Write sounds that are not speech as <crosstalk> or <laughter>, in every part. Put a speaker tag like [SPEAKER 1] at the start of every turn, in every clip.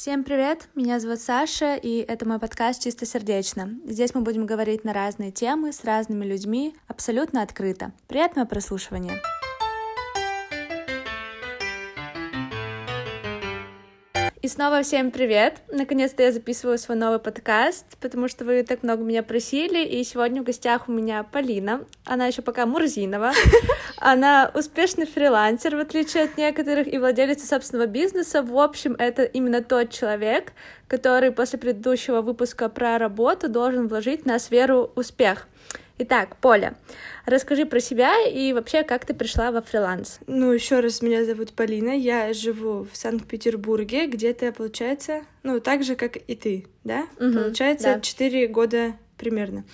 [SPEAKER 1] Всем привет! Меня зовут Саша, и это мой подкаст «Чисто сердечно». Здесь мы будем говорить на разные темы с разными людьми абсолютно открыто. Приятного прослушивания! Снова всем привет! Наконец-то я записываю свой новый подкаст, потому что вы так много меня просили, и сегодня в гостях у меня Полина. Она еще пока Мурзинова. <laughs> Она успешный фрилансер, в отличие от некоторых, и владелица собственного бизнеса. В общем, это именно тот человек, который после предыдущего выпуска про работу должен вложить на сферу успех. Итак, Поля, расскажи про себя и вообще, как ты пришла во фриланс.
[SPEAKER 2] Ну, еще раз, меня зовут Полина, я живу в Санкт-Петербурге, где-то, получается, ну, так же, как и ты, да? Угу, получается, четыре да. года примерно.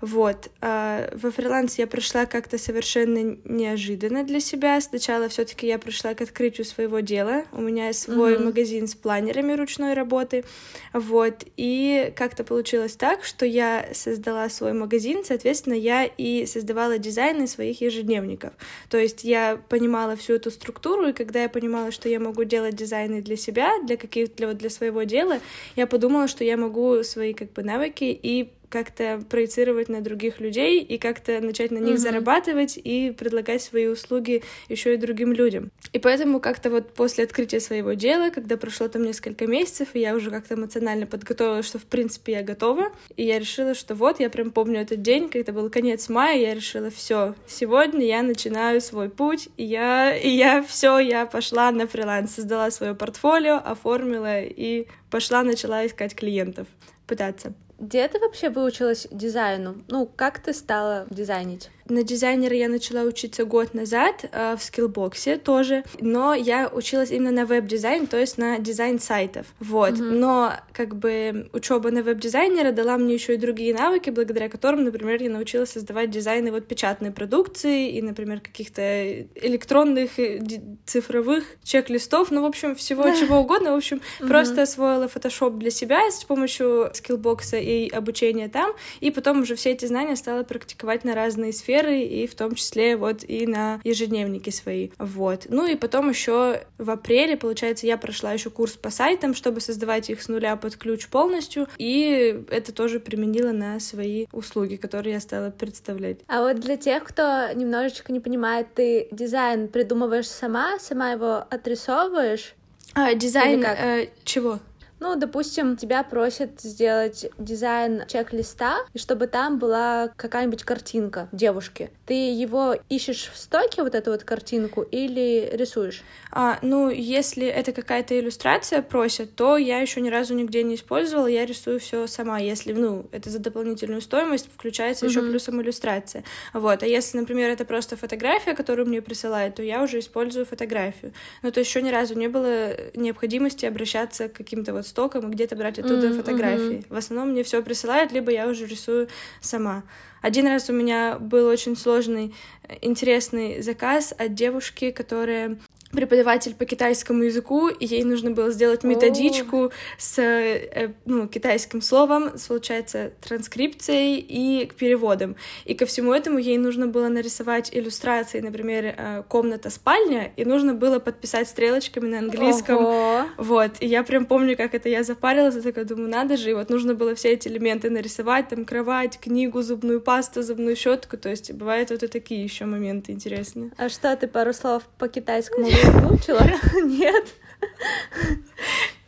[SPEAKER 2] Вот. А во фриланс я пришла как-то совершенно неожиданно для себя. Сначала все таки я пришла к открытию своего дела. У меня свой mm-hmm. магазин с планерами ручной работы. Вот. И как-то получилось так, что я создала свой магазин, соответственно, я и создавала дизайны своих ежедневников. То есть я понимала всю эту структуру, и когда я понимала, что я могу делать дизайны для себя, для каких для, вот, для своего дела, я подумала, что я могу свои как бы навыки и как-то проецировать на других людей и как-то начать на них mm-hmm. зарабатывать и предлагать свои услуги еще и другим людям. И поэтому как-то вот после открытия своего дела, когда прошло там несколько месяцев, и я уже как-то эмоционально подготовила, что в принципе я готова, и я решила, что вот, я прям помню этот день, когда был конец мая, я решила, все, сегодня я начинаю свой путь, и я, и я все, я пошла на фриланс, создала свое портфолио, оформила и пошла, начала искать клиентов, пытаться.
[SPEAKER 1] Где ты вообще выучилась дизайну? Ну, как ты стала дизайнить?
[SPEAKER 2] На дизайнера я начала учиться год назад э, в скиллбоксе тоже, но я училась именно на веб-дизайн, то есть на дизайн сайтов. Вот. Mm-hmm. Но как бы учеба на веб-дизайнера дала мне еще и другие навыки, благодаря которым, например, я научилась создавать дизайны вот печатной продукции и, например, каких-то электронных э, цифровых чек-листов, ну, в общем, всего чего угодно. В общем, mm-hmm. просто освоила Photoshop для себя с помощью скиллбокса и обучения там, и потом уже все эти знания стала практиковать на разные сферы сферы, и в том числе вот и на ежедневники свои. Вот. Ну и потом еще в апреле, получается, я прошла еще курс по сайтам, чтобы создавать их с нуля под ключ полностью, и это тоже применила на свои услуги, которые я стала представлять.
[SPEAKER 1] А вот для тех, кто немножечко не понимает, ты дизайн придумываешь сама, сама его отрисовываешь?
[SPEAKER 2] А, дизайн э, чего?
[SPEAKER 1] Ну, допустим, тебя просят сделать дизайн чек-листа, и чтобы там была какая-нибудь картинка девушки. Ты его ищешь в стоке, вот эту вот картинку, или рисуешь?
[SPEAKER 2] А, ну, если это какая-то иллюстрация просят, то я еще ни разу нигде не использовала, я рисую все сама. Если, ну, это за дополнительную стоимость, включается mm-hmm. еще плюсом иллюстрация. Вот. А если, например, это просто фотография, которую мне присылают, то я уже использую фотографию. Ну, то еще ни разу не было необходимости обращаться к каким-то вот стоком и где-то брать оттуда mm-hmm, фотографии. Mm-hmm. В основном мне все присылают, либо я уже рисую сама. Один раз у меня был очень сложный, э, интересный заказ от девушки, которая преподаватель по китайскому языку, и ей нужно было сделать методичку oh. с э, ну, китайским словом, с, получается, транскрипцией и переводом. И ко всему этому ей нужно было нарисовать иллюстрации, например, э, комната-спальня, и нужно было подписать стрелочками на английском.
[SPEAKER 1] Ого.
[SPEAKER 2] Вот. И я прям помню, как это я запарилась, я такая думаю, надо же, и вот нужно было все эти элементы нарисовать, там, кровать, книгу, зубную пасту, зубную щетку, то есть бывают вот и такие еще моменты интересные.
[SPEAKER 1] А что, ты пару слов по китайскому <laughs> выучила? <laughs>
[SPEAKER 2] Нет.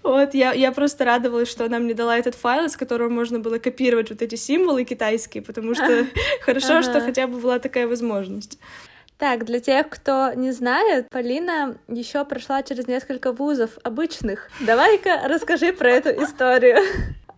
[SPEAKER 2] Вот, я, я просто радовалась, что она мне дала этот файл, из которого можно было копировать вот эти символы китайские, потому что <laughs> хорошо, что хотя бы была такая возможность.
[SPEAKER 1] Так, для тех, кто не знает, Полина еще прошла через несколько вузов обычных. Давай-ка расскажи про эту историю.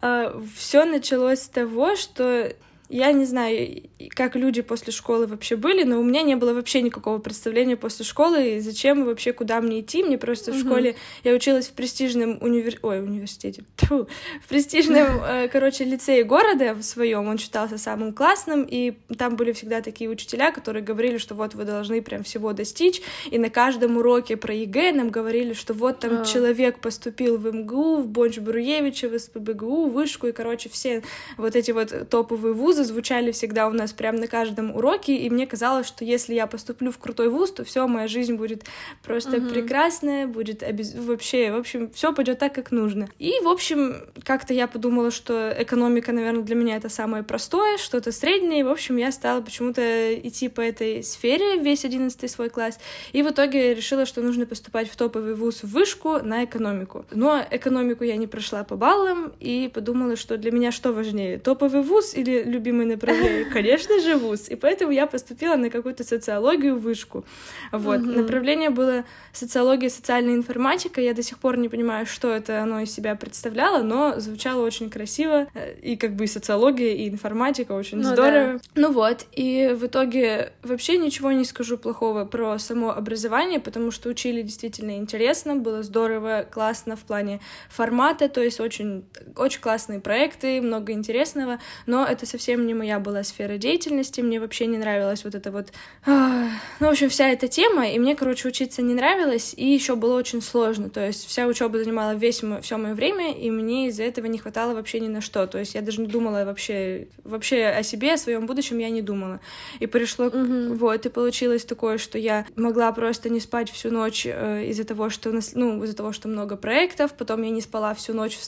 [SPEAKER 2] А, Все началось с того, что я не знаю, как люди после школы вообще были, но у меня не было вообще никакого представления после школы, и зачем вообще, куда мне идти. Мне просто mm-hmm. в школе... Я училась в престижном универ... Ой, университете. <laughs> Тьфу, в престижном, <laughs> э, короче, лицее города в своем. Он считался самым классным, и там были всегда такие учителя, которые говорили, что вот вы должны прям всего достичь, и на каждом уроке про ЕГЭ нам говорили, что вот там о. человек поступил в МГУ, в Бонч-Бруевича, в СПБГУ, в Вышку, и, короче, все вот эти вот топовые вузы вузы звучали всегда у нас прямо на каждом уроке, и мне казалось, что если я поступлю в крутой вуз, то все, моя жизнь будет просто mm-hmm. прекрасная, будет обез... вообще, в общем, все пойдет так, как нужно. И, в общем, как-то я подумала, что экономика, наверное, для меня это самое простое, что-то среднее, и, в общем, я стала почему-то идти по этой сфере весь одиннадцатый свой класс, и в итоге решила, что нужно поступать в топовый вуз в вышку на экономику. Но экономику я не прошла по баллам, и подумала, что для меня что важнее, топовый вуз или любимый направление? <laughs> Конечно же, вуз. И поэтому я поступила на какую-то социологию вышку. Вот. Угу. Направление было социология, социальная информатика. Я до сих пор не понимаю, что это оно из себя представляло, но звучало очень красиво. Э, и как бы и социология, и информатика очень ну, здорово. Да. Ну вот. И в итоге вообще ничего не скажу плохого про само образование, потому что учили действительно интересно, было здорово, классно в плане формата, то есть очень, очень классные проекты, много интересного, но это совсем не моя была сфера деятельности, мне вообще не нравилась вот эта вот, ну, в общем, вся эта тема, и мне, короче, учиться не нравилось, и еще было очень сложно, то есть вся учеба занимала весь мой, все мое время, и мне из-за этого не хватало вообще ни на что, то есть я даже не думала вообще, вообще о себе, о своем будущем я не думала, и пришло, mm-hmm. вот, и получилось такое, что я могла просто не спать всю ночь э, из-за того, что, ну, из-за того, что много проектов, потом я не спала всю ночь,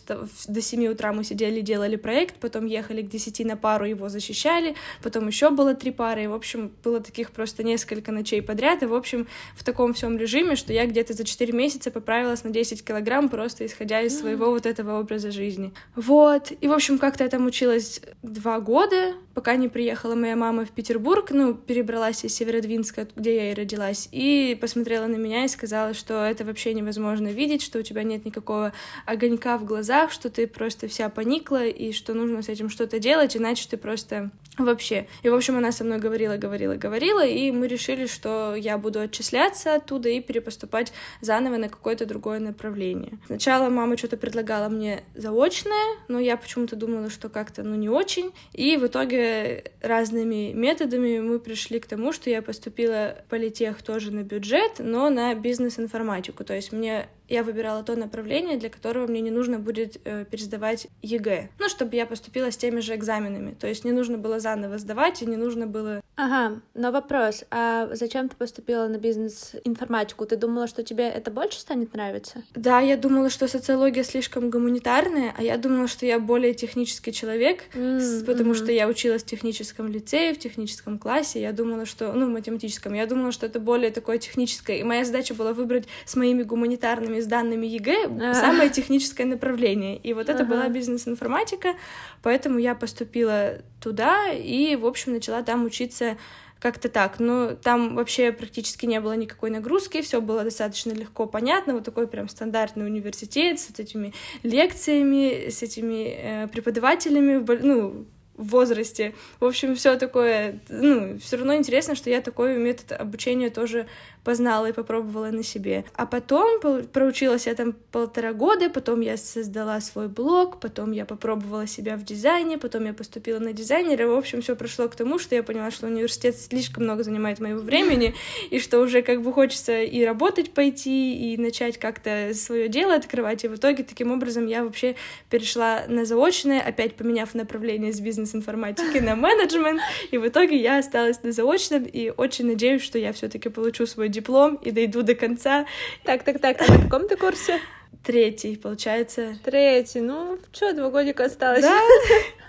[SPEAKER 2] до 7 утра мы сидели, делали проект, потом ехали к 10 на пару, его защищали, потом еще было три пары, и, в общем, было таких просто несколько ночей подряд, и, в общем, в таком всем режиме, что я где-то за 4 месяца поправилась на 10 килограмм, просто исходя из своего вот этого образа жизни. Вот, и, в общем, как-то я там училась два года, пока не приехала моя мама в Петербург, ну, перебралась из Северодвинска, где я и родилась, и посмотрела на меня и сказала, что это вообще невозможно видеть, что у тебя нет никакого огонька в глазах, что ты просто вся поникла, и что нужно с этим что-то делать, иначе ты просто вообще. И, в общем, она со мной говорила, говорила, говорила, и мы решили, что я буду отчисляться оттуда и перепоступать заново на какое-то другое направление. Сначала мама что-то предлагала мне заочное, но я почему-то думала, что как-то, ну, не очень. И в итоге разными методами мы пришли к тому, что я поступила в политех тоже на бюджет, но на бизнес-информатику. То есть мне я выбирала то направление, для которого мне не нужно будет э, пересдавать ЕГЭ. Ну, чтобы я поступила с теми же экзаменами. То есть не нужно было заново сдавать, и не нужно было...
[SPEAKER 1] Ага, но вопрос, а зачем ты поступила на бизнес-информатику? Ты думала, что тебе это больше станет нравиться?
[SPEAKER 2] Да, я думала, что социология слишком гуманитарная, а я думала, что я более технический человек, mm-hmm. потому что я училась в техническом лицее, в техническом классе, я думала, что... Ну, в математическом. Я думала, что это более такое техническое, и моя задача была выбрать с моими гуманитарными экзаменами, с данными ЕГЭ а. самое техническое направление. И вот это ага. была бизнес-информатика, поэтому я поступила туда и, в общем, начала там учиться как-то так. Но там вообще практически не было никакой нагрузки, все было достаточно легко понятно. Вот такой прям стандартный университет с этими лекциями, с этими э, преподавателями, ну, возрасте. В общем, все такое, ну, все равно интересно, что я такой метод обучения тоже познала и попробовала на себе. А потом проучилась я там полтора года, потом я создала свой блог, потом я попробовала себя в дизайне, потом я поступила на дизайнера. В общем, все прошло к тому, что я поняла, что университет слишком много занимает моего времени, <laughs> и что уже как бы хочется и работать пойти, и начать как-то свое дело открывать. И в итоге таким образом я вообще перешла на заочное, опять поменяв направление с бизнес-информатики на менеджмент, и в итоге я осталась на заочном, и очень надеюсь, что я все-таки получу свой диплом и дойду до конца.
[SPEAKER 1] Так, так, так, а на каком ты курсе?
[SPEAKER 2] Третий, получается.
[SPEAKER 1] Третий, ну, что, два годика осталось.
[SPEAKER 2] Да,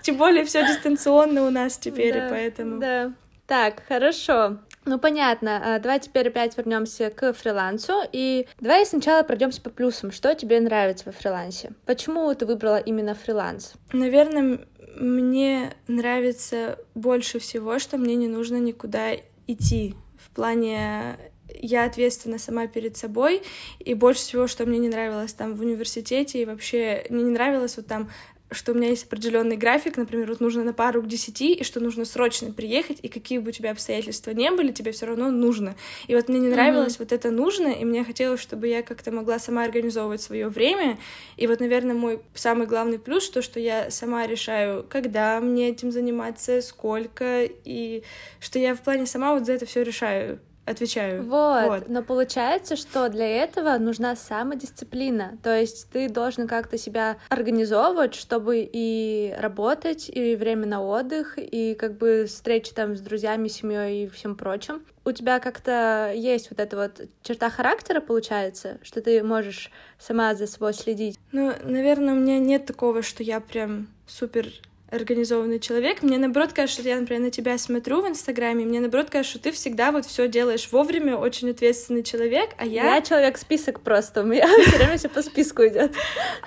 [SPEAKER 2] тем более все дистанционно у нас теперь, да, поэтому.
[SPEAKER 1] Да. Так, хорошо. Ну, понятно. А, давай теперь опять вернемся к фрилансу. И давай сначала пройдемся по плюсам. Что тебе нравится во фрилансе? Почему ты выбрала именно фриланс?
[SPEAKER 2] Наверное, мне нравится больше всего, что мне не нужно никуда идти. В плане я ответственна сама перед собой, и больше всего, что мне не нравилось там в университете, и вообще мне не нравилось вот там что у меня есть определенный график, например, вот нужно на пару к десяти, и что нужно срочно приехать, и какие бы у тебя обстоятельства не были, тебе все равно нужно. И вот мне не нравилось mm-hmm. вот это нужно, и мне хотелось, чтобы я как-то могла сама организовывать свое время. И вот, наверное, мой самый главный плюс то, что я сама решаю, когда мне этим заниматься, сколько, и что я в плане сама вот за это все решаю отвечаю.
[SPEAKER 1] Вот. вот, но получается, что для этого нужна самодисциплина, то есть ты должен как-то себя организовывать, чтобы и работать, и время на отдых, и как бы встречи там с друзьями, семьей и всем прочим. У тебя как-то есть вот эта вот черта характера, получается, что ты можешь сама за собой следить?
[SPEAKER 2] Ну, наверное, у меня нет такого, что я прям супер организованный человек. Мне наоборот кажется, что я, например, на тебя смотрю в Инстаграме, мне наоборот кажется, что ты всегда вот все делаешь вовремя, очень ответственный человек, а я...
[SPEAKER 1] Я человек-список просто, у меня <laughs> все время все по списку идет.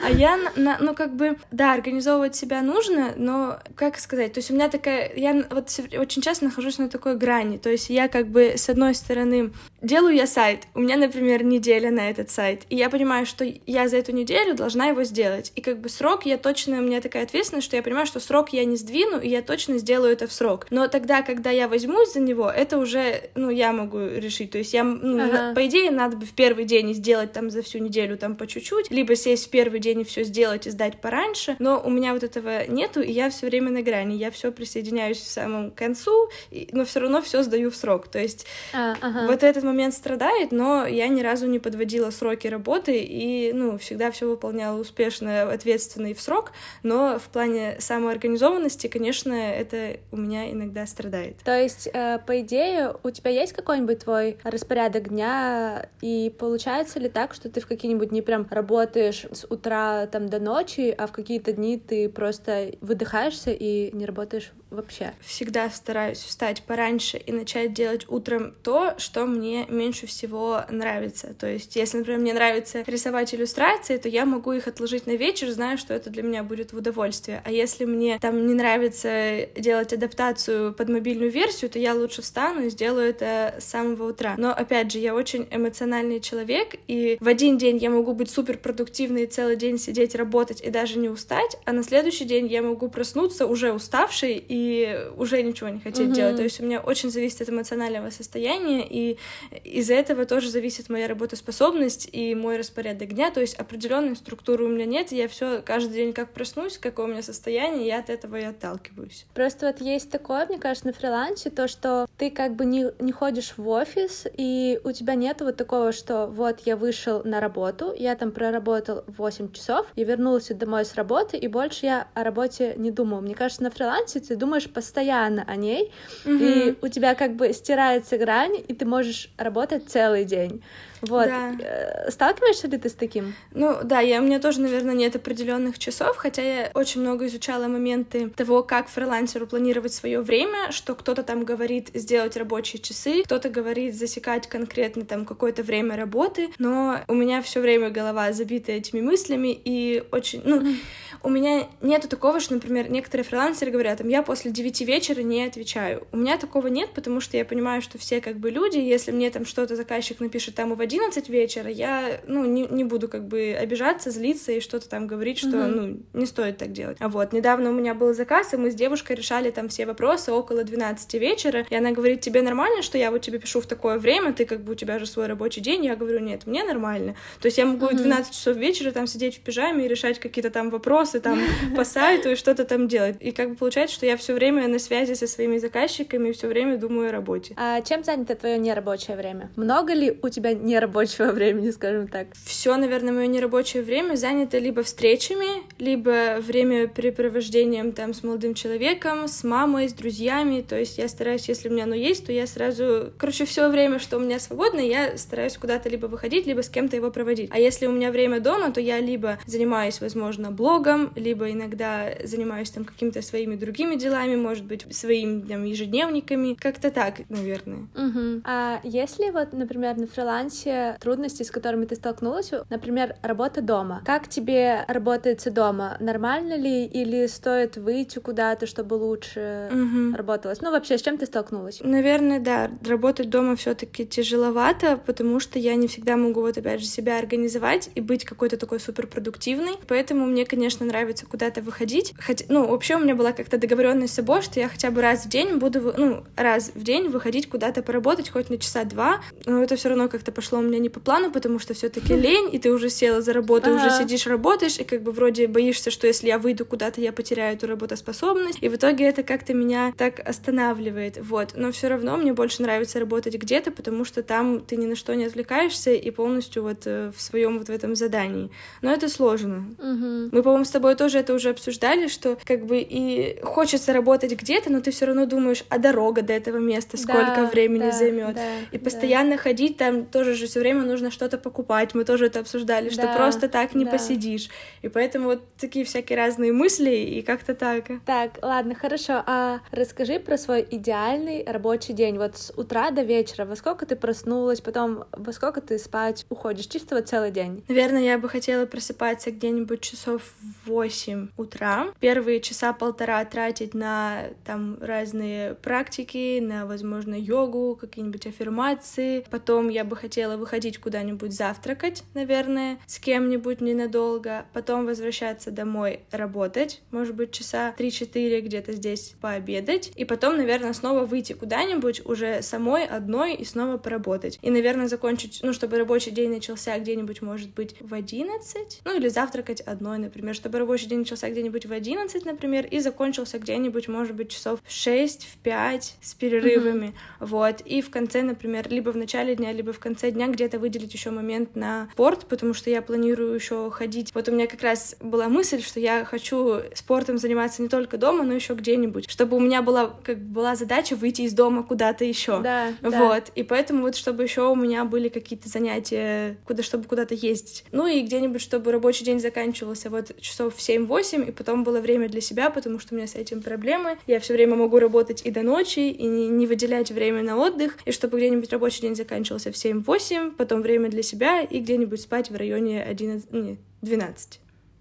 [SPEAKER 2] А я, ну, как бы, да, организовывать себя нужно, но, как сказать, то есть у меня такая... Я вот очень часто нахожусь на такой грани, то есть я как бы, с одной стороны, делаю я сайт, у меня, например, неделя на этот сайт, и я понимаю, что я за эту неделю должна его сделать, и как бы срок, я точно, у меня такая ответственность, что я понимаю, что срок я не сдвину, и я точно сделаю это в срок. Но тогда, когда я возьмусь за него, это уже, ну, я могу решить. То есть я, ну, ага. по идее, надо бы в первый день сделать там за всю неделю там по чуть-чуть, либо сесть в первый день и все сделать и сдать пораньше. Но у меня вот этого нету, и я все время на грани. Я все присоединяюсь в самом концу, но все равно все сдаю в срок. То есть а, ага. вот этот момент страдает, но я ни разу не подводила сроки работы и, ну, всегда все выполняла успешно, ответственно и в срок. Но в плане самого организованности, конечно, это у меня иногда страдает.
[SPEAKER 1] То есть, э, по идее, у тебя есть какой-нибудь твой распорядок дня, и получается ли так, что ты в какие-нибудь дни прям работаешь с утра там до ночи, а в какие-то дни ты просто выдыхаешься и не работаешь вообще?
[SPEAKER 2] Всегда стараюсь встать пораньше и начать делать утром то, что мне меньше всего нравится. То есть, если, например, мне нравится рисовать иллюстрации, то я могу их отложить на вечер, зная, что это для меня будет в удовольствие. А если мне там не нравится делать адаптацию под мобильную версию, то я лучше встану и сделаю это с самого утра. Но, опять же, я очень эмоциональный человек, и в один день я могу быть супер продуктивной и целый день сидеть, работать и даже не устать, а на следующий день я могу проснуться уже уставшей и уже ничего не хотеть mm-hmm. делать. То есть у меня очень зависит от эмоционального состояния, и из-за этого тоже зависит моя работоспособность и мой распорядок дня. То есть определенной структуры у меня нет, я все каждый день как проснусь, какое у меня состояние, я от этого и отталкиваюсь.
[SPEAKER 1] Просто вот есть такое, мне кажется, на фрилансе, то, что ты как бы не, не ходишь в офис, и у тебя нет вот такого, что вот я вышел на работу, я там проработал 8 часов, я вернулся домой с работы, и больше я о работе не думаю. Мне кажется, на фрилансе ты думаешь постоянно о ней, mm-hmm. и у тебя как бы стирается грань, и ты можешь работать целый день. Вот. Да. Э, сталкиваешься ли ты с таким?
[SPEAKER 2] Ну да, я, у меня тоже, наверное, нет определенных часов, хотя я очень много изучала моменты того, как фрилансеру планировать свое время, что кто-то там говорит сделать рабочие часы, кто-то говорит засекать конкретно там какое-то время работы, но у меня все время голова забита этими мыслями и очень, ну, mm-hmm. <laughs> у меня нету такого, что, например, некоторые фрилансеры говорят, там, я после 9 вечера не отвечаю. У меня такого нет, потому что я понимаю, что все как бы люди, если мне там что-то заказчик напишет там в 11 вечера, я, ну, не, не буду как бы обижаться, злиться и что-то там говорить, что, mm-hmm. ну, не стоит так делать. А вот, недавно у меня был заказ, и мы с девушкой решали там все вопросы около 12 вечера, и она говорит, тебе нормально, что я вот тебе пишу в такое время, ты как бы, у тебя же свой рабочий день, я говорю, нет, мне нормально. То есть я могу mm-hmm. 12 часов вечера там сидеть в пижаме и решать какие-то там вопросы там <laughs> по сайту и что-то там делать. И как бы получается, что я все время на связи со своими заказчиками и все время думаю о работе.
[SPEAKER 1] А чем занято твое нерабочее время? Много ли у тебя не нерабочего времени, скажем так?
[SPEAKER 2] Все, наверное, мое нерабочее время занято либо встречами, либо время препровождением там с молодым человеком, с мамой, с друзьями. То есть я стараюсь, если у меня оно есть, то я сразу, короче, все время, что у меня свободно, я стараюсь куда-то либо выходить, либо с кем-то его проводить. А если у меня время дома, то я либо занимаюсь, возможно, блогом, либо иногда занимаюсь там какими-то своими другими делами, может быть, своими там ежедневниками. Как-то так, наверное.
[SPEAKER 1] Угу. А если вот, например, на фрилансе вообще трудности, с которыми ты столкнулась? Например, работа дома. Как тебе работается дома? Нормально ли или стоит выйти куда-то, чтобы лучше угу. работалось? Ну, вообще, с чем ты столкнулась?
[SPEAKER 2] Наверное, да. Работать дома все таки тяжеловато, потому что я не всегда могу вот опять же себя организовать и быть какой-то такой суперпродуктивной. Поэтому мне, конечно, нравится куда-то выходить. Хотя, ну, вообще у меня была как-то договоренность с собой, что я хотя бы раз в день буду, ну, раз в день выходить куда-то поработать, хоть на часа два. Но это все равно как-то пошло пошло у меня не по плану, потому что все таки лень, и ты уже села за работу, уже сидишь, работаешь, и как бы вроде боишься, что если я выйду куда-то, я потеряю эту работоспособность, и в итоге это как-то меня так останавливает, вот. Но все равно мне больше нравится работать где-то, потому что там ты ни на что не отвлекаешься и полностью вот э, в своем вот в этом задании. Но это сложно.
[SPEAKER 1] Угу.
[SPEAKER 2] Мы, по-моему, с тобой тоже это уже обсуждали, что как бы и хочется работать где-то, но ты все равно думаешь, а дорога до этого места сколько да, времени да, займет. Да, и постоянно да. ходить там тоже же все время нужно что-то покупать. Мы тоже это обсуждали, что просто так не да. посидишь. И поэтому вот такие всякие разные мысли и как-то так.
[SPEAKER 1] Так, ладно, хорошо. А расскажи про свой идеальный рабочий день. Вот с утра до вечера. Во сколько ты проснулась, потом во сколько ты спать уходишь? Чисто вот целый день.
[SPEAKER 2] Наверное, я бы хотела просыпаться где-нибудь часов в 8 утра. Первые часа полтора тратить на там разные практики, на, возможно, йогу, какие-нибудь аффирмации. Потом я бы хотела выходить куда-нибудь завтракать, наверное, с кем-нибудь ненадолго. Потом возвращаться домой работать, может быть, часа 3-4 где-то здесь пообедать. И потом, наверное, снова выйти куда-нибудь уже самой одной и снова поработать. И, наверное, закончить, ну, чтобы рабочий день начался где-нибудь, может быть, в 11, ну, или завтракать одной, например, чтобы рабочий день начался где-нибудь в 11, например, и закончился где-нибудь, может быть, часов в 6, в 5 с перерывами, mm-hmm. вот. И в конце, например, либо в начале дня, либо в конце дня где-то выделить еще момент на спорт, потому что я планирую еще ходить. Вот у меня как раз была мысль, что я хочу спортом заниматься не только дома, но еще где-нибудь, чтобы у меня была как была задача выйти из дома куда-то еще.
[SPEAKER 1] Да.
[SPEAKER 2] Вот.
[SPEAKER 1] Да.
[SPEAKER 2] И поэтому вот чтобы еще у меня были какие-то занятия, куда чтобы куда-то ездить. Ну и где-нибудь, чтобы рабочий день заканчивался вот часов в 7-8, и потом было время для себя, потому что у меня с этим проблемы. Я все время могу работать и до ночи, и не, не выделять время на отдых, и чтобы где-нибудь рабочий день заканчивался в 7-8, потом время для себя, и где-нибудь спать в районе 11, не, 12.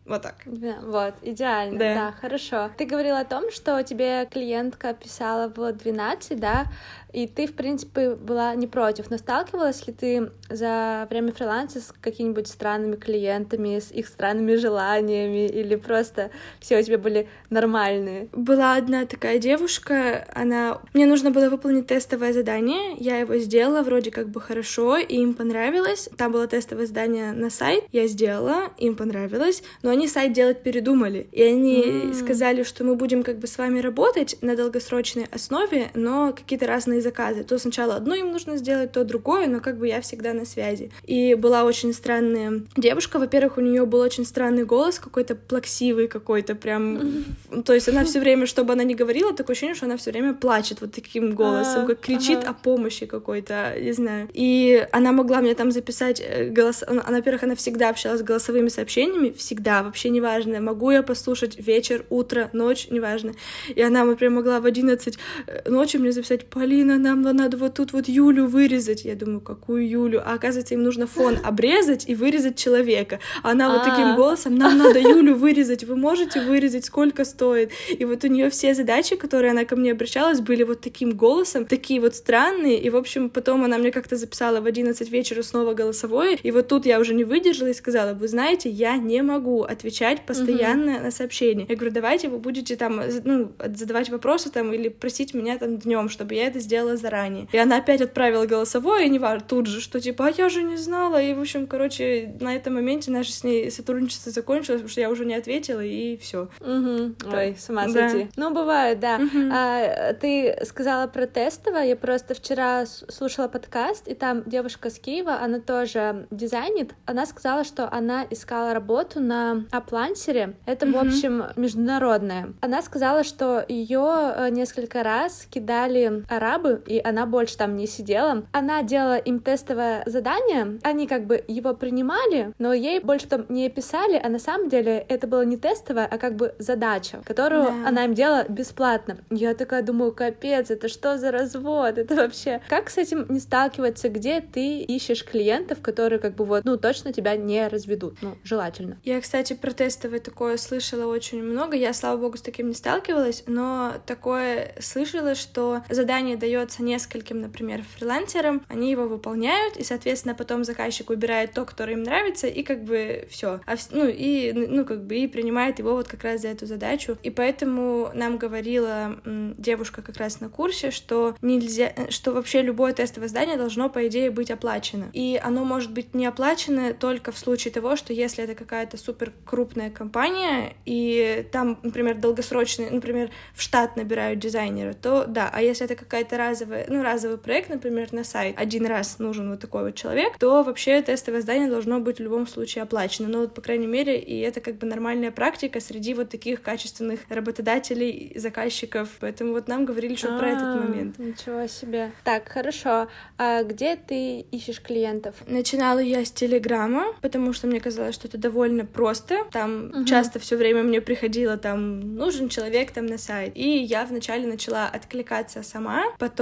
[SPEAKER 2] Вот так.
[SPEAKER 1] Да, вот, идеально, да. да, хорошо. Ты говорила о том, что тебе клиентка писала в 12, да, и ты, в принципе, была не против. Но сталкивалась ли ты за время фриланса с какими-нибудь странными клиентами, с их странными желаниями, или просто все у тебя были нормальные?
[SPEAKER 2] Была одна такая девушка, она... Мне нужно было выполнить тестовое задание, я его сделала вроде как бы хорошо, и им понравилось. Там было тестовое задание на сайт, я сделала, им понравилось, но они сайт делать передумали. И они mm. сказали, что мы будем как бы с вами работать на долгосрочной основе, но какие-то разные разные заказы. То сначала одно им нужно сделать, то другое, но как бы я всегда на связи. И была очень странная девушка. Во-первых, у нее был очень странный голос, какой-то плаксивый какой-то прям. То есть она все время, чтобы она не говорила, такое ощущение, что она все время плачет вот таким голосом, как кричит о помощи какой-то, не знаю. И она могла мне там записать э, голос. Во-первых, она всегда общалась с голосовыми сообщениями, всегда, вообще неважно, могу я послушать вечер, утро, ночь, неважно. И она, например, могла в 11 э, ночи мне записать, Полина, Полина, нам надо вот тут вот Юлю вырезать. Я думаю, какую Юлю? А оказывается, им нужно фон <laughs> обрезать и вырезать человека. А она вот таким а. голосом, нам <laughs> надо Юлю вырезать, вы можете вырезать, сколько стоит? И вот у нее все задачи, которые она ко мне обращалась, были вот таким голосом, такие вот странные. И, в общем, потом она мне как-то записала в 11 вечера снова голосовое. И вот тут я уже не выдержала и сказала, вы знаете, я не могу отвечать постоянно угу. на сообщения. Я говорю, давайте вы будете там, ну, задавать вопросы там или просить меня там днем, чтобы я это сделала сделала заранее. И она опять отправила голосовое, и не важно, тут же, что типа, а я же не знала. И, в общем, короче, на этом моменте наше с ней сотрудничество закончилось, потому что я уже не ответила, и все.
[SPEAKER 1] Угу. Ой, сама сойти. Да. Ну, бывает, да. Угу. А, ты сказала про тестовое, я просто вчера слушала подкаст, и там девушка с Киева, она тоже дизайнит, она сказала, что она искала работу на Аплансере, это, угу. в общем, международное. Она сказала, что ее э, несколько раз кидали арабы, группы, и она больше там не сидела. Она делала им тестовое задание, они как бы его принимали, но ей больше там не писали, а на самом деле это было не тестовое, а как бы задача, которую да. она им делала бесплатно. Я такая думаю, капец, это что за развод? Это вообще... Как с этим не сталкиваться? Где ты ищешь клиентов, которые как бы вот, ну, точно тебя не разведут? Ну, желательно.
[SPEAKER 2] Я, кстати, про тестовое такое слышала очень много. Я, слава богу, с таким не сталкивалась, но такое слышала, что задание дается нескольким, например, фрилансерам, они его выполняют, и, соответственно, потом заказчик выбирает то, которое им нравится, и как бы все. А, ну, и, ну, как бы, и принимает его вот как раз за эту задачу. И поэтому нам говорила девушка как раз на курсе, что нельзя, что вообще любое тестовое задание должно, по идее, быть оплачено. И оно может быть не оплачено только в случае того, что если это какая-то супер крупная компания, и там, например, долгосрочный, например, в штат набирают дизайнера, то да, а если это какая-то разовая, ну, разовый проект, например, на сайт, один раз нужен вот такой вот человек, то вообще тестовое задание должно быть в любом случае оплачено. Ну, вот, по крайней мере, и это как бы нормальная практика среди вот таких качественных работодателей, заказчиков. Поэтому вот нам говорили, что про этот а, момент.
[SPEAKER 1] Ничего себе. Так, хорошо. А где ты ищешь клиентов?
[SPEAKER 2] Начинала я с Телеграма, потому что мне казалось, что это довольно просто. Там угу. часто все время мне приходило там нужен человек там на сайт. И я вначале начала откликаться сама, потом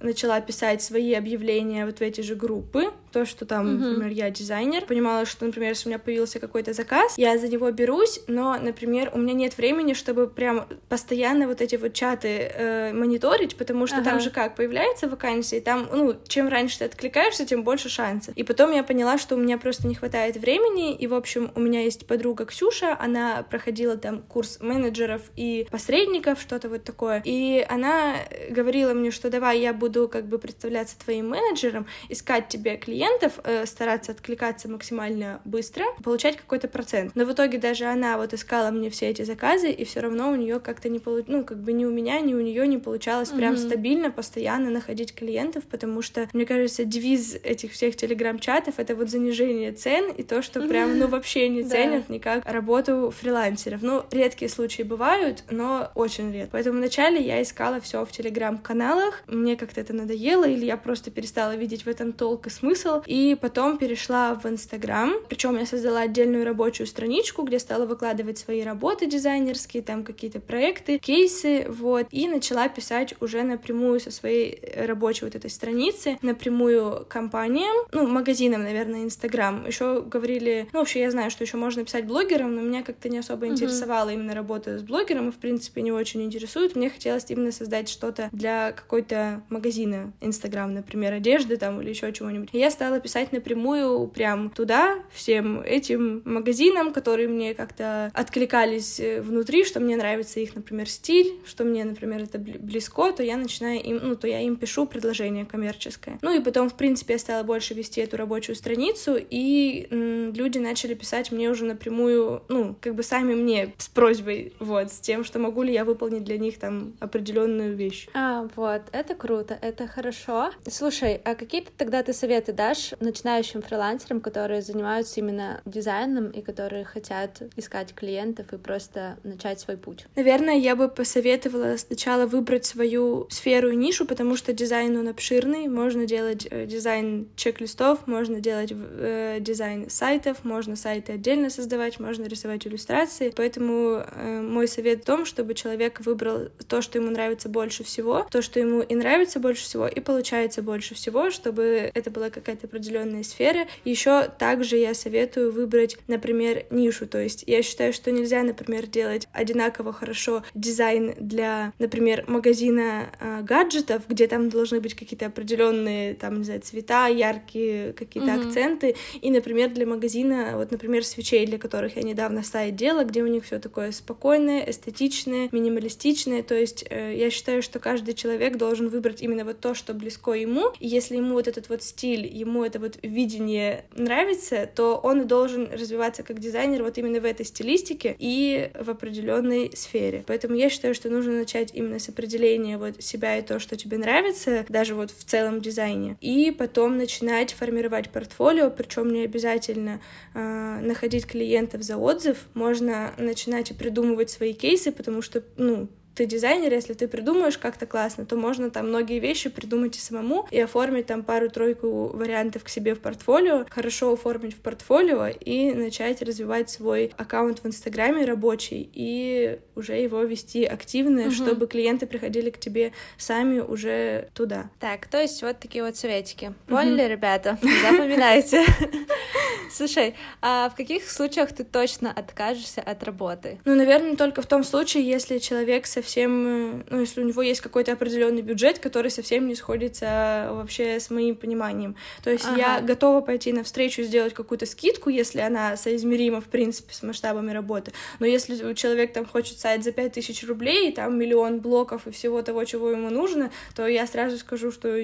[SPEAKER 2] начала писать свои объявления вот в эти же группы, то, что там, mm-hmm. например, я дизайнер, понимала, что, например, если у меня появился какой-то заказ, я за него берусь, но, например, у меня нет времени, чтобы прям постоянно вот эти вот чаты э, мониторить, потому что ага. там же как, появляется вакансия, и там, ну, чем раньше ты откликаешься, тем больше шансов. И потом я поняла, что у меня просто не хватает времени, и, в общем, у меня есть подруга Ксюша, она проходила там курс менеджеров и посредников, что-то вот такое, и она говорила мне, что давай я буду как бы представляться твоим менеджером, искать тебе клиентов, э, стараться откликаться максимально быстро, получать какой-то процент. Но в итоге даже она вот искала мне все эти заказы, и все равно у нее как-то не получилось, ну, как бы ни у меня, ни у нее не получалось mm-hmm. прям стабильно, постоянно находить клиентов, потому что, мне кажется, девиз этих всех телеграм-чатов — это вот занижение цен и то, что прям, ну, вообще не ценят никак работу фрилансеров. Ну, редкие случаи бывают, но очень редко. Поэтому вначале я искала все в телеграм-каналах, мне как-то это надоело, или я просто перестала видеть в этом толк и смысл. И потом перешла в Инстаграм. Причем я создала отдельную рабочую страничку, где стала выкладывать свои работы дизайнерские, там какие-то проекты, кейсы, вот. И начала писать уже напрямую со своей рабочей вот этой страницы, напрямую компаниям, ну, магазинам, наверное, Инстаграм. Еще говорили, ну, вообще я знаю, что еще можно писать блогерам, но меня как-то не особо интересовала mm-hmm. именно работа с блогером, и, в принципе, не очень интересует. Мне хотелось именно создать что-то для какой-то магазина Инстаграм, например, одежды там или еще чего-нибудь. Я стала писать напрямую прям туда, всем этим магазинам, которые мне как-то откликались э, внутри, что мне нравится их, например, стиль, что мне, например, это близко, то я начинаю им, ну, то я им пишу предложение коммерческое. Ну и потом, в принципе, я стала больше вести эту рабочую страницу, и люди начали писать мне уже напрямую, ну, как бы сами мне с просьбой, вот, с тем, что могу ли я выполнить для них там определенную вещь.
[SPEAKER 1] А, вот, это круто, это хорошо. Слушай, а какие-то тогда ты советы дашь дашь начинающим фрилансерам, которые занимаются именно дизайном и которые хотят искать клиентов и просто начать свой путь?
[SPEAKER 2] Наверное, я бы посоветовала сначала выбрать свою сферу и нишу, потому что дизайн, он обширный. Можно делать э, дизайн чек-листов, можно делать э, дизайн сайтов, можно сайты отдельно создавать, можно рисовать иллюстрации. Поэтому э, мой совет в том, чтобы человек выбрал то, что ему нравится больше всего, то, что ему и нравится больше всего, и получается больше всего, чтобы это была какая-то какая-то определенная сфера. Еще также я советую выбрать, например, нишу. То есть я считаю, что нельзя, например, делать одинаково хорошо дизайн для, например, магазина э, гаджетов, где там должны быть какие-то определенные, там, не знаю, цвета, яркие какие-то mm-hmm. акценты, и, например, для магазина, вот, например, свечей, для которых я недавно сайт делала, где у них все такое спокойное, эстетичное, минималистичное. То есть э, я считаю, что каждый человек должен выбрать именно вот то, что близко ему. И если ему вот этот вот стиль, ему это вот видение нравится, то он должен развиваться как дизайнер вот именно в этой стилистике и в определенной сфере. Поэтому я считаю, что нужно начать именно с определения вот себя и то, что тебе нравится, даже вот в целом дизайне, и потом начинать формировать портфолио, причем не обязательно э, находить клиентов за отзыв, можно начинать и придумывать свои кейсы, потому что, ну, ты дизайнер, если ты придумаешь как-то классно, то можно там многие вещи придумать и самому, и оформить там пару-тройку вариантов к себе в портфолио, хорошо оформить в портфолио и начать развивать свой аккаунт в Инстаграме рабочий и уже его вести активно, угу. чтобы клиенты приходили к тебе сами уже туда.
[SPEAKER 1] Так, то есть вот такие вот советики. Поняли, угу. ребята? Запоминайте. <laughs> Слушай, а в каких случаях ты точно откажешься от работы?
[SPEAKER 2] Ну, наверное, только в том случае, если человек совсем, э, ну, если у него есть какой-то определенный бюджет, который совсем не сходится вообще с моим пониманием. То есть ага. я готова пойти на встречу, сделать какую-то скидку, если она соизмерима, в принципе, с масштабами работы. Но если человек там хочет сайт за 5000 рублей, и там миллион блоков и всего того, чего ему нужно, то я сразу скажу, что,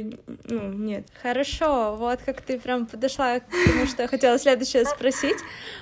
[SPEAKER 2] ну, нет.
[SPEAKER 1] Хорошо, вот как ты прям подошла к тому, что я хотела следующее спросить.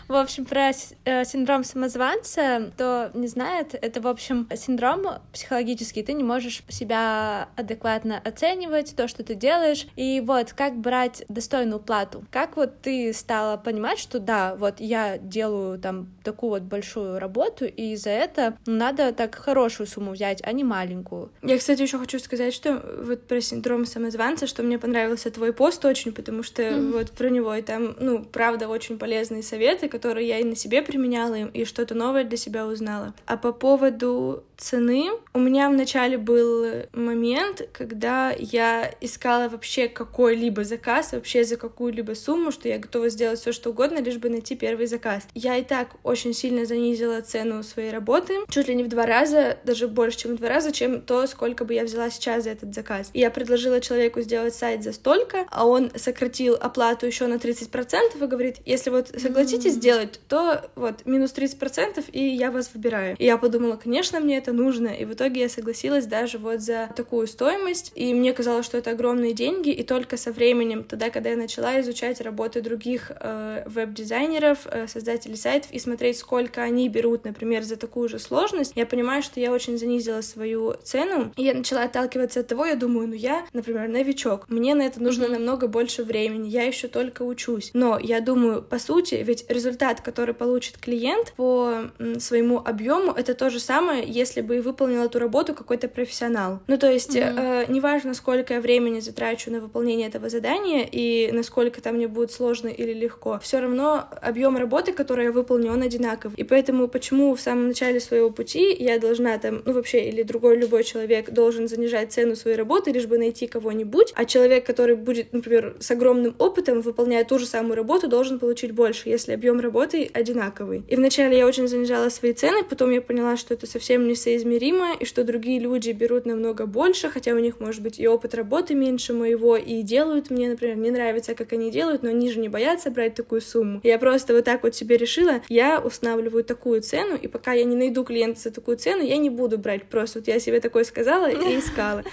[SPEAKER 1] В общем, про э, синдром самозванца, кто не знает, это, в общем, синдром психологический. Ты не можешь себя адекватно оценивать, то, что ты делаешь. И вот, как брать достойную плату? Как вот ты стала понимать, что да, вот я делаю там такую вот большую работу, и за это надо так хорошую сумму взять, а не маленькую.
[SPEAKER 2] Я, кстати, еще хочу сказать, что вот про синдром самозванца, что мне понравился твой пост очень, потому что mm-hmm. вот про него и там, ну, правда, очень полезные советы, которые я и на себе применяла, и что-то новое для себя узнала. А по поводу цены, у меня вначале был момент, когда я искала вообще какой-либо заказ, вообще за какую-либо сумму, что я готова сделать все что угодно, лишь бы найти первый заказ. Я и так очень сильно занизила цену своей работы, чуть ли не в два раза, даже больше, чем в два раза, чем то, сколько бы я взяла сейчас за этот заказ. И я предложила человеку сделать сайт за столько, а он сократил оплату еще на 30% и говорит, если вот согласитесь mm-hmm. сделать, то вот минус 30% и я вас выбираю. И я подумала, конечно, мне это нужно, и в итоге я согласилась даже вот за такую стоимость, и мне казалось, что это огромные деньги, и только со временем, тогда, когда я начала изучать работы других э, веб-дизайнеров, э, создателей сайтов, и смотреть, сколько они берут, например, за такую же сложность, я понимаю, что я очень занизила свою цену, и я начала отталкиваться от того, я думаю, ну я, например, новичок, мне на это нужно намного больше времени, я еще только учусь, но я думаю, по сути, ведь результат, который получит клиент по своему объему, это то же самое, если бы и выполнил эту работу какой-то профессионал. Ну, то есть, mm-hmm. э, неважно, сколько я времени затрачу на выполнение этого задания и насколько там мне будет сложно или легко, все равно объем работы, который я выполню, он одинаков. И поэтому почему в самом начале своего пути я должна там, ну вообще, или другой любой человек должен занижать цену своей работы, лишь бы найти кого-нибудь, а человек, который будет, например, с огромным опытом, выполняя ту же самую работу, должен получить больше, если объем работы одинаковый. И вначале я очень занижала свои цены, потом я поняла, что это совсем не соизмеримо, и что другие люди берут намного больше, хотя у них может быть и опыт работы меньше моего, и делают мне, например, не нравится, как они делают, но они же не боятся брать такую сумму. Я просто вот так вот себе решила, я устанавливаю такую цену, и пока я не найду клиента за такую цену, я не буду брать просто. Вот я себе такое сказала и искала.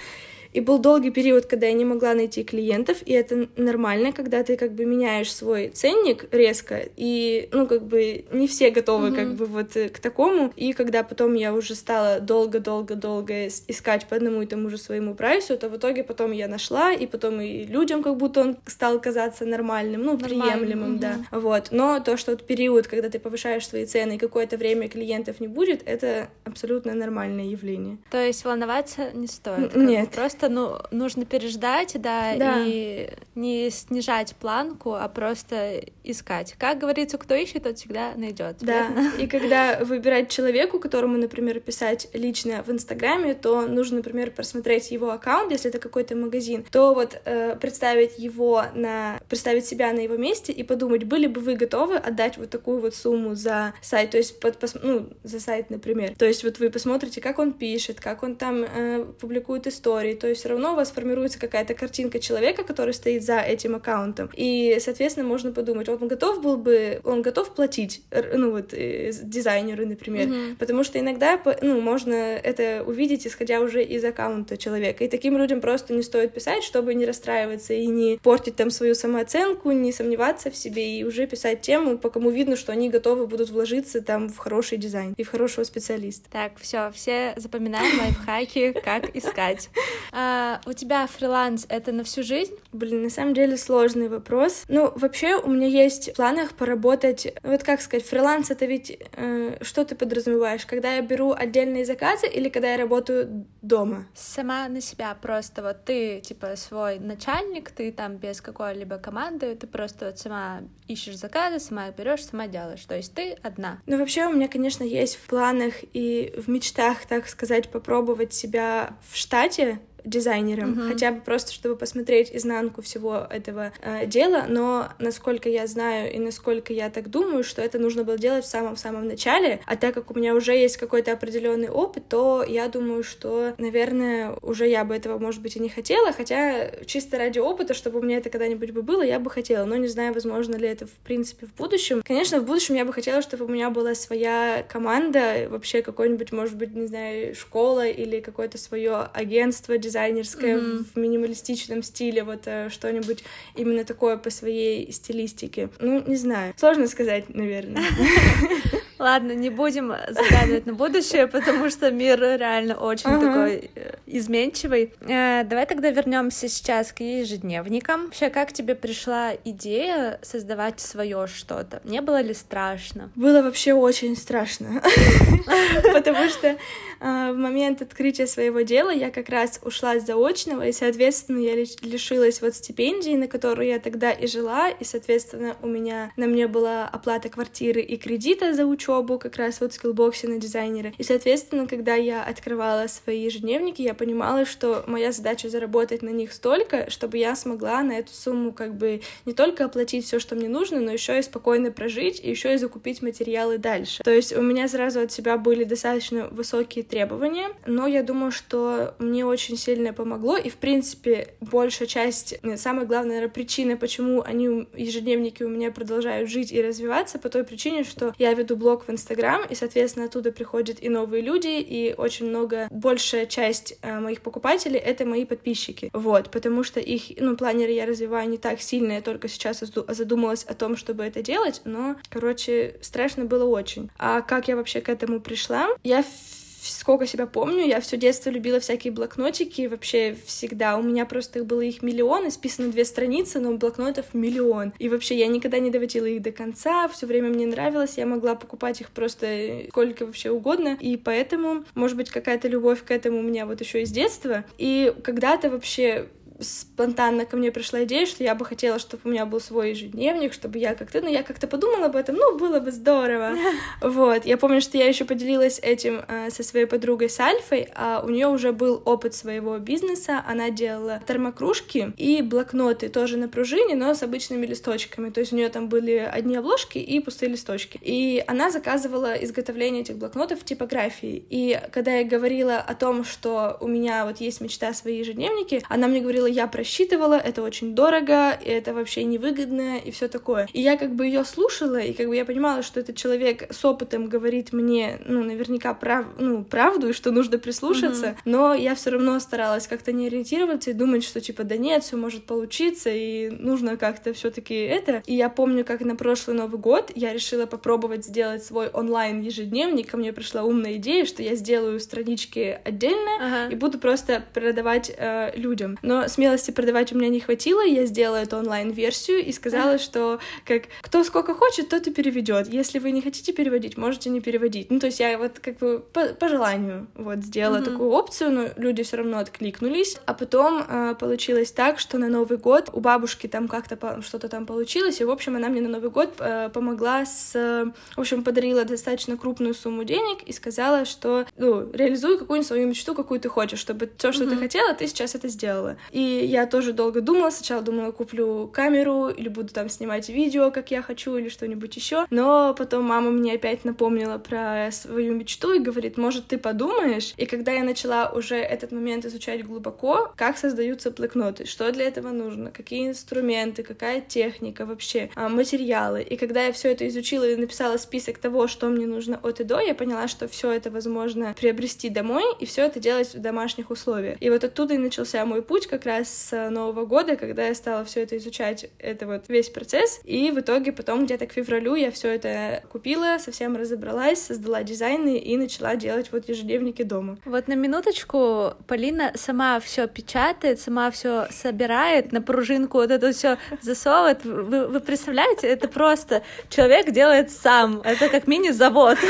[SPEAKER 2] И был долгий период, когда я не могла найти клиентов, и это нормально, когда ты как бы меняешь свой ценник резко, и, ну, как бы не все готовы mm-hmm. как бы вот э, к такому. И когда потом я уже стала долго-долго-долго искать по одному и тому же своему прайсу, то в итоге потом я нашла, и потом и людям как будто он стал казаться нормальным, ну, Нормально. приемлемым, mm-hmm. да. Вот. Но то, что вот период, когда ты повышаешь свои цены, и какое-то время клиентов не будет, это абсолютно нормальное явление.
[SPEAKER 1] То есть волноваться не стоит?
[SPEAKER 2] Нет.
[SPEAKER 1] Просто просто ну, нужно переждать, да, да, и не снижать планку, а просто искать. Как говорится, кто ищет, тот всегда найдет.
[SPEAKER 2] Да. И когда выбирать человеку, которому, например, писать лично в Инстаграме, то нужно, например, просмотреть его аккаунт, если это какой-то магазин, то вот э, представить его на, представить себя на его месте и подумать, были бы вы готовы отдать вот такую вот сумму за сайт, то есть под, пос, ну, за сайт, например. То есть вот вы посмотрите, как он пишет, как он там э, публикует истории, то есть все равно у вас формируется какая-то картинка человека, который стоит за этим аккаунтом. И, соответственно, можно подумать, вот он готов был бы, он готов платить, ну вот, э, дизайнеру, например, mm-hmm. потому что иногда, ну, можно это увидеть, исходя уже из аккаунта человека. И таким людям просто не стоит писать, чтобы не расстраиваться и не портить там свою самооценку, не сомневаться в себе и уже писать тему, по кому видно, что они готовы будут вложиться там в хороший дизайн и в хорошего специалиста.
[SPEAKER 1] Так, все, все запоминаем лайфхаки, как искать. <laughs> А у тебя фриланс — это на всю жизнь?
[SPEAKER 2] Блин, на самом деле сложный вопрос. Ну, вообще у меня есть в планах поработать... Вот как сказать, фриланс — это ведь э, что ты подразумеваешь? Когда я беру отдельные заказы или когда я работаю дома?
[SPEAKER 1] Сама на себя просто. Вот ты, типа, свой начальник, ты там без какой-либо команды, ты просто вот сама ищешь заказы, сама берешь, сама делаешь. То есть ты одна.
[SPEAKER 2] Ну, вообще у меня, конечно, есть в планах и в мечтах, так сказать, попробовать себя в штате, дизайнером, mm-hmm. хотя бы просто, чтобы посмотреть изнанку всего этого э, дела, но насколько я знаю и насколько я так думаю, что это нужно было делать в самом-самом начале, а так как у меня уже есть какой-то определенный опыт, то я думаю, что, наверное, уже я бы этого, может быть, и не хотела, хотя чисто ради опыта, чтобы у меня это когда-нибудь бы было, я бы хотела, но не знаю, возможно ли это, в принципе, в будущем. Конечно, в будущем я бы хотела, чтобы у меня была своя команда, вообще какой-нибудь, может быть, не знаю, школа или какое-то свое агентство, дизайнерское mm-hmm. в минималистичном стиле, вот э, что-нибудь именно такое по своей стилистике. Ну, не знаю. Сложно сказать, наверное. <laughs>
[SPEAKER 1] Ладно, не будем загадывать на будущее, потому что мир реально очень uh-huh. такой э, изменчивый. Э, давай тогда вернемся сейчас к ежедневникам. Вообще, как тебе пришла идея создавать свое что-то? Не было ли страшно?
[SPEAKER 2] Было вообще очень страшно, <laughs> потому что э, в момент открытия своего дела я как раз ушла с заочного, и, соответственно, я лишилась вот стипендии, на которую я тогда и жила, и, соответственно, у меня на мне была оплата квартиры и кредита за учебу, учебу как раз вот на дизайнера. И, соответственно, когда я открывала свои ежедневники, я понимала, что моя задача заработать на них столько, чтобы я смогла на эту сумму как бы не только оплатить все, что мне нужно, но еще и спокойно прожить, и еще и закупить материалы дальше. То есть у меня сразу от себя были достаточно высокие требования, но я думаю, что мне очень сильно помогло, и, в принципе, большая часть, самая главная, наверное, причина, почему они, ежедневники у меня продолжают жить и развиваться, по той причине, что я веду блог блог в Инстаграм, и, соответственно, оттуда приходят и новые люди, и очень много, большая часть э, моих покупателей — это мои подписчики, вот, потому что их, ну, планеры я развиваю не так сильно, я только сейчас задумалась о том, чтобы это делать, но, короче, страшно было очень. А как я вообще к этому пришла? Я сколько себя помню, я все детство любила всякие блокнотики, вообще всегда. У меня просто их было их миллион, исписано две страницы, но блокнотов миллион. И вообще я никогда не доводила их до конца, все время мне нравилось, я могла покупать их просто сколько вообще угодно, и поэтому, может быть, какая-то любовь к этому у меня вот еще из детства. И когда-то вообще спонтанно ко мне пришла идея, что я бы хотела, чтобы у меня был свой ежедневник, чтобы я как-то, ну, я как-то подумала об этом, ну, было бы здорово. <laughs> Вот, я помню, что я еще поделилась этим э, со своей подругой Сальфой, а у нее уже был опыт своего бизнеса, она делала термокружки и блокноты тоже на пружине, но с обычными листочками, то есть у нее там были одни обложки и пустые листочки. И она заказывала изготовление этих блокнотов в типографии. И когда я говорила о том, что у меня вот есть мечта свои ежедневники, она мне говорила, я просчитывала, это очень дорого, и это вообще невыгодно, и все такое. И я как бы ее слушала, и как бы я понимала, что этот человек с опытом говорит мне, ну, наверняка прав, ну, правду, и что нужно прислушаться, mm-hmm. но я все равно старалась как-то не ориентироваться и думать, что типа, да нет, все может получиться, и нужно как-то все-таки это. И я помню, как на прошлый Новый год я решила попробовать сделать свой онлайн ежедневник, ко мне пришла умная идея, что я сделаю странички отдельно uh-huh. и буду просто продавать э, людям. Но с смелости продавать у меня не хватило, я сделала эту онлайн-версию и сказала, что как кто сколько хочет, тот и переведет. Если вы не хотите переводить, можете не переводить. Ну, то есть я вот как бы по, по желанию вот сделала mm-hmm. такую опцию, но люди все равно откликнулись. А потом э, получилось так, что на Новый год у бабушки там как-то что-то там получилось, и, в общем, она мне на Новый год э, помогла с... В общем, подарила достаточно крупную сумму денег и сказала, что, ну, реализуй какую-нибудь свою мечту, какую ты хочешь, чтобы все, что mm-hmm. ты хотела, ты сейчас это сделала. И я тоже долго думала. Сначала думала, куплю камеру или буду там снимать видео, как я хочу, или что-нибудь еще. Но потом мама мне опять напомнила про свою мечту и говорит, может, ты подумаешь? И когда я начала уже этот момент изучать глубоко, как создаются блокноты, что для этого нужно, какие инструменты, какая техника вообще, а, материалы. И когда я все это изучила и написала список того, что мне нужно от и до, я поняла, что все это возможно приобрести домой и все это делать в домашних условиях. И вот оттуда и начался мой путь как раз раз с Нового года, когда я стала все это изучать, это вот весь процесс, и в итоге потом где-то к февралю я все это купила, совсем разобралась, создала дизайны и начала делать вот ежедневники дома.
[SPEAKER 1] Вот на минуточку Полина сама все печатает, сама все собирает, на пружинку вот это все засовывает. Вы, вы представляете, это просто человек делает сам. Это как мини-завод. <laughs>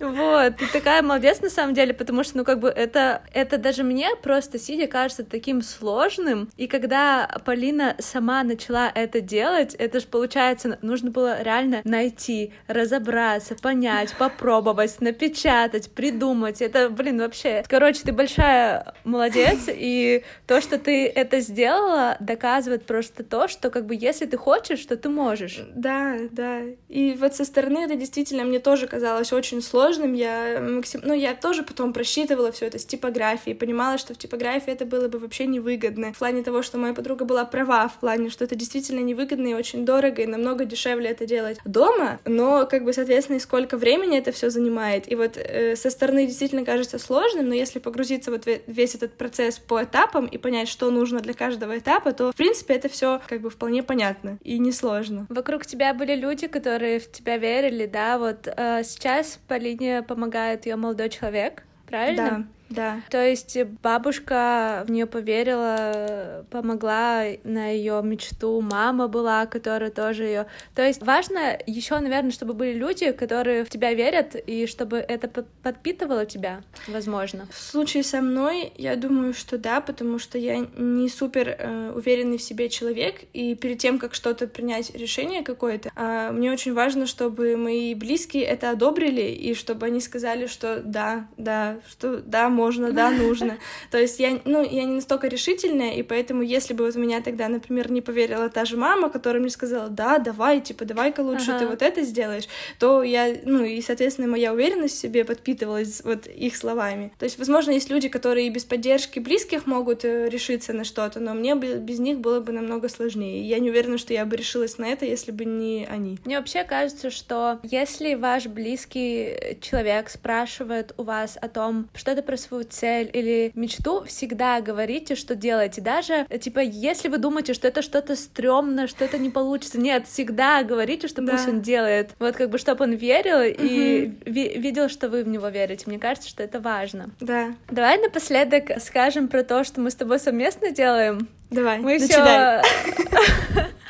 [SPEAKER 1] Вот, ты такая молодец на самом деле, потому что, ну, как бы это, это даже мне просто сидя кажется таким сложным. И когда Полина сама начала это делать, это же получается, нужно было реально найти, разобраться, понять, попробовать, напечатать, придумать. Это, блин, вообще. Короче, ты большая молодец, <laughs> и то, что ты это сделала, доказывает просто то, что как бы если ты хочешь, то ты можешь.
[SPEAKER 2] Да, да. И вот со стороны это действительно мне тоже казалось очень сложным. Я максим... ну, я тоже потом просчитывала все это с типографией, понимала, что в типографии это было бы вообще невыгодно. В плане того, что моя подруга была права, в плане, что это действительно невыгодно и очень дорого, и намного дешевле это делать дома, но, как бы, соответственно, и сколько времени это все занимает. И вот э, со стороны действительно кажется сложным, но если погрузиться вот весь этот процесс по этапам и понять, что нужно для каждого этапа, то, в принципе, это все как бы вполне понятно и несложно.
[SPEAKER 1] Вокруг тебя были люди, которые в тебя верили, да, вот э, сейчас Полине помогает ее молодой человек, правильно?
[SPEAKER 2] Да. Да.
[SPEAKER 1] То есть бабушка в нее поверила, помогла на ее мечту, мама была, которая тоже ее. То есть важно еще, наверное, чтобы были люди, которые в тебя верят, и чтобы это подпитывало тебя, возможно.
[SPEAKER 2] В случае со мной, я думаю, что да, потому что я не супер э, уверенный в себе человек, и перед тем, как что-то принять решение какое-то, э, мне очень важно, чтобы мои близкие это одобрили, и чтобы они сказали, что да, да, что да, да, <laughs> нужно. То есть я, ну, я не настолько решительная, и поэтому, если бы вот меня тогда, например, не поверила та же мама, которая мне сказала, да, давай, типа, давай-ка лучше ага. ты вот это сделаешь, то я, ну, и, соответственно, моя уверенность в себе подпитывалась вот их словами. То есть, возможно, есть люди, которые и без поддержки близких могут э, решиться на что-то, но мне без них было бы намного сложнее. Я не уверена, что я бы решилась на это, если бы не они.
[SPEAKER 1] Мне вообще кажется, что если ваш близкий человек спрашивает у вас о том, что это происходит свою цель или мечту, всегда говорите, что делаете. Даже, типа, если вы думаете, что это что-то стрёмно, что это не получится, нет, всегда говорите, что да. пусть он делает. Вот как бы, чтобы он верил угу. и ви- видел, что вы в него верите. Мне кажется, что это важно.
[SPEAKER 2] Да.
[SPEAKER 1] Давай напоследок скажем про то, что мы с тобой совместно делаем.
[SPEAKER 2] Давай,
[SPEAKER 1] мы начинай. Все... <laughs>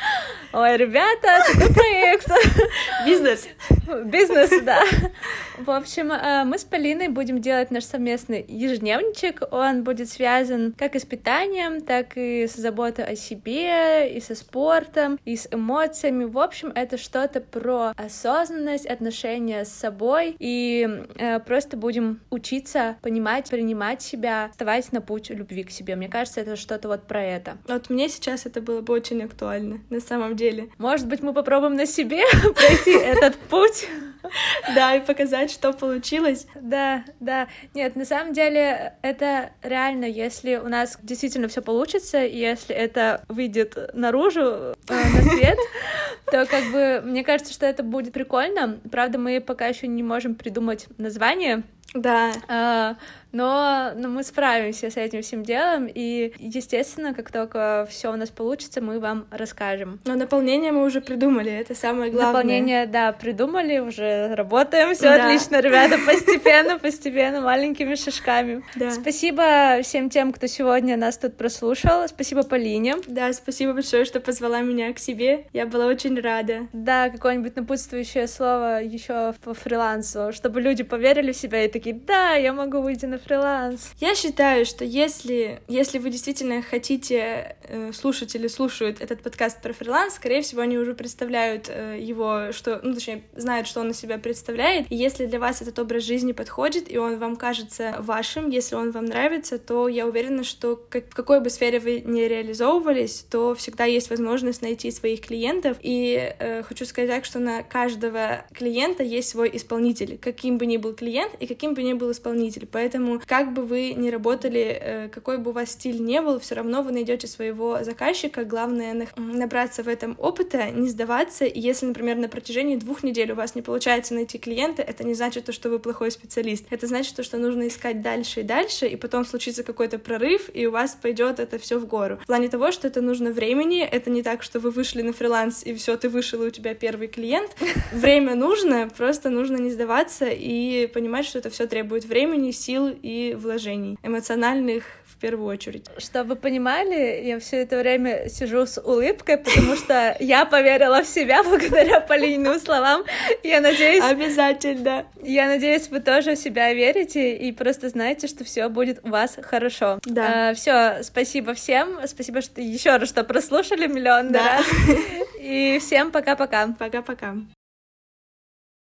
[SPEAKER 1] Ой, ребята, такой проект.
[SPEAKER 2] Бизнес.
[SPEAKER 1] Бизнес, да. В общем, э, мы с Полиной будем делать наш совместный ежедневничек. Он будет связан как и с питанием, так и с заботой о себе, и со спортом, и с эмоциями. В общем, это что-то про осознанность, отношения с собой, и э, просто будем учиться понимать, принимать себя, вставать на путь любви к себе. Мне кажется, это что-то вот про это.
[SPEAKER 2] Вот мне сейчас это было бы очень актуально, на самом деле.
[SPEAKER 1] Может быть, мы попробуем на себе <laughs> пройти этот путь.
[SPEAKER 2] Да, и показать, что получилось.
[SPEAKER 1] Да, да. Нет, на самом деле это реально, если у нас действительно все получится, если это выйдет наружу, э, на свет, то как бы мне кажется, что это будет прикольно. Правда, мы пока еще не можем придумать название.
[SPEAKER 2] Да.
[SPEAKER 1] А, но, но мы справимся с этим всем делом, и, естественно, как только все у нас получится, мы вам расскажем.
[SPEAKER 2] Но наполнение мы уже придумали, это самое главное.
[SPEAKER 1] Наполнение, да, придумали, уже работаем, все да. отлично, ребята, постепенно, постепенно, маленькими шажками. Да. Спасибо всем тем, кто сегодня нас тут прослушал, спасибо Полине.
[SPEAKER 2] Да, спасибо большое, что позвала меня к себе, я была очень рада.
[SPEAKER 1] Да, какое-нибудь напутствующее слово еще по фрилансу, чтобы люди поверили в себя и такие, да, я могу выйти на фриланс.
[SPEAKER 2] Я считаю, что если, если вы действительно хотите э, слушать или слушают этот подкаст про фриланс, скорее всего, они уже представляют э, его, что, ну, точнее, знают, что он из себя представляет. И если для вас этот образ жизни подходит, и он вам кажется вашим, если он вам нравится, то я уверена, что как, в какой бы сфере вы не реализовывались, то всегда есть возможность найти своих клиентов. И э, хочу сказать что на каждого клиента есть свой исполнитель, каким бы ни был клиент и каким каким бы ни был исполнитель. Поэтому, как бы вы ни работали, э, какой бы у вас стиль не был, все равно вы найдете своего заказчика. Главное набраться в этом опыта, не сдаваться. И если, например, на протяжении двух недель у вас не получается найти клиента, это не значит то, что вы плохой специалист. Это значит то, что нужно искать дальше и дальше, и потом случится какой-то прорыв, и у вас пойдет это все в гору. В плане того, что это нужно времени, это не так, что вы вышли на фриланс, и все, ты вышел, и у тебя первый клиент. Время нужно, просто нужно не сдаваться и понимать, что это все требует времени, сил и вложений эмоциональных в первую очередь.
[SPEAKER 1] Чтобы вы понимали, я все это время сижу с улыбкой, потому что я поверила в себя благодаря Полининым словам. Я надеюсь...
[SPEAKER 2] Обязательно.
[SPEAKER 1] Я надеюсь, вы тоже в себя верите и просто знаете, что все будет у вас хорошо.
[SPEAKER 2] Да.
[SPEAKER 1] А, все, спасибо всем. Спасибо, что еще раз что прослушали миллион да. раз. И всем пока-пока.
[SPEAKER 2] Пока-пока.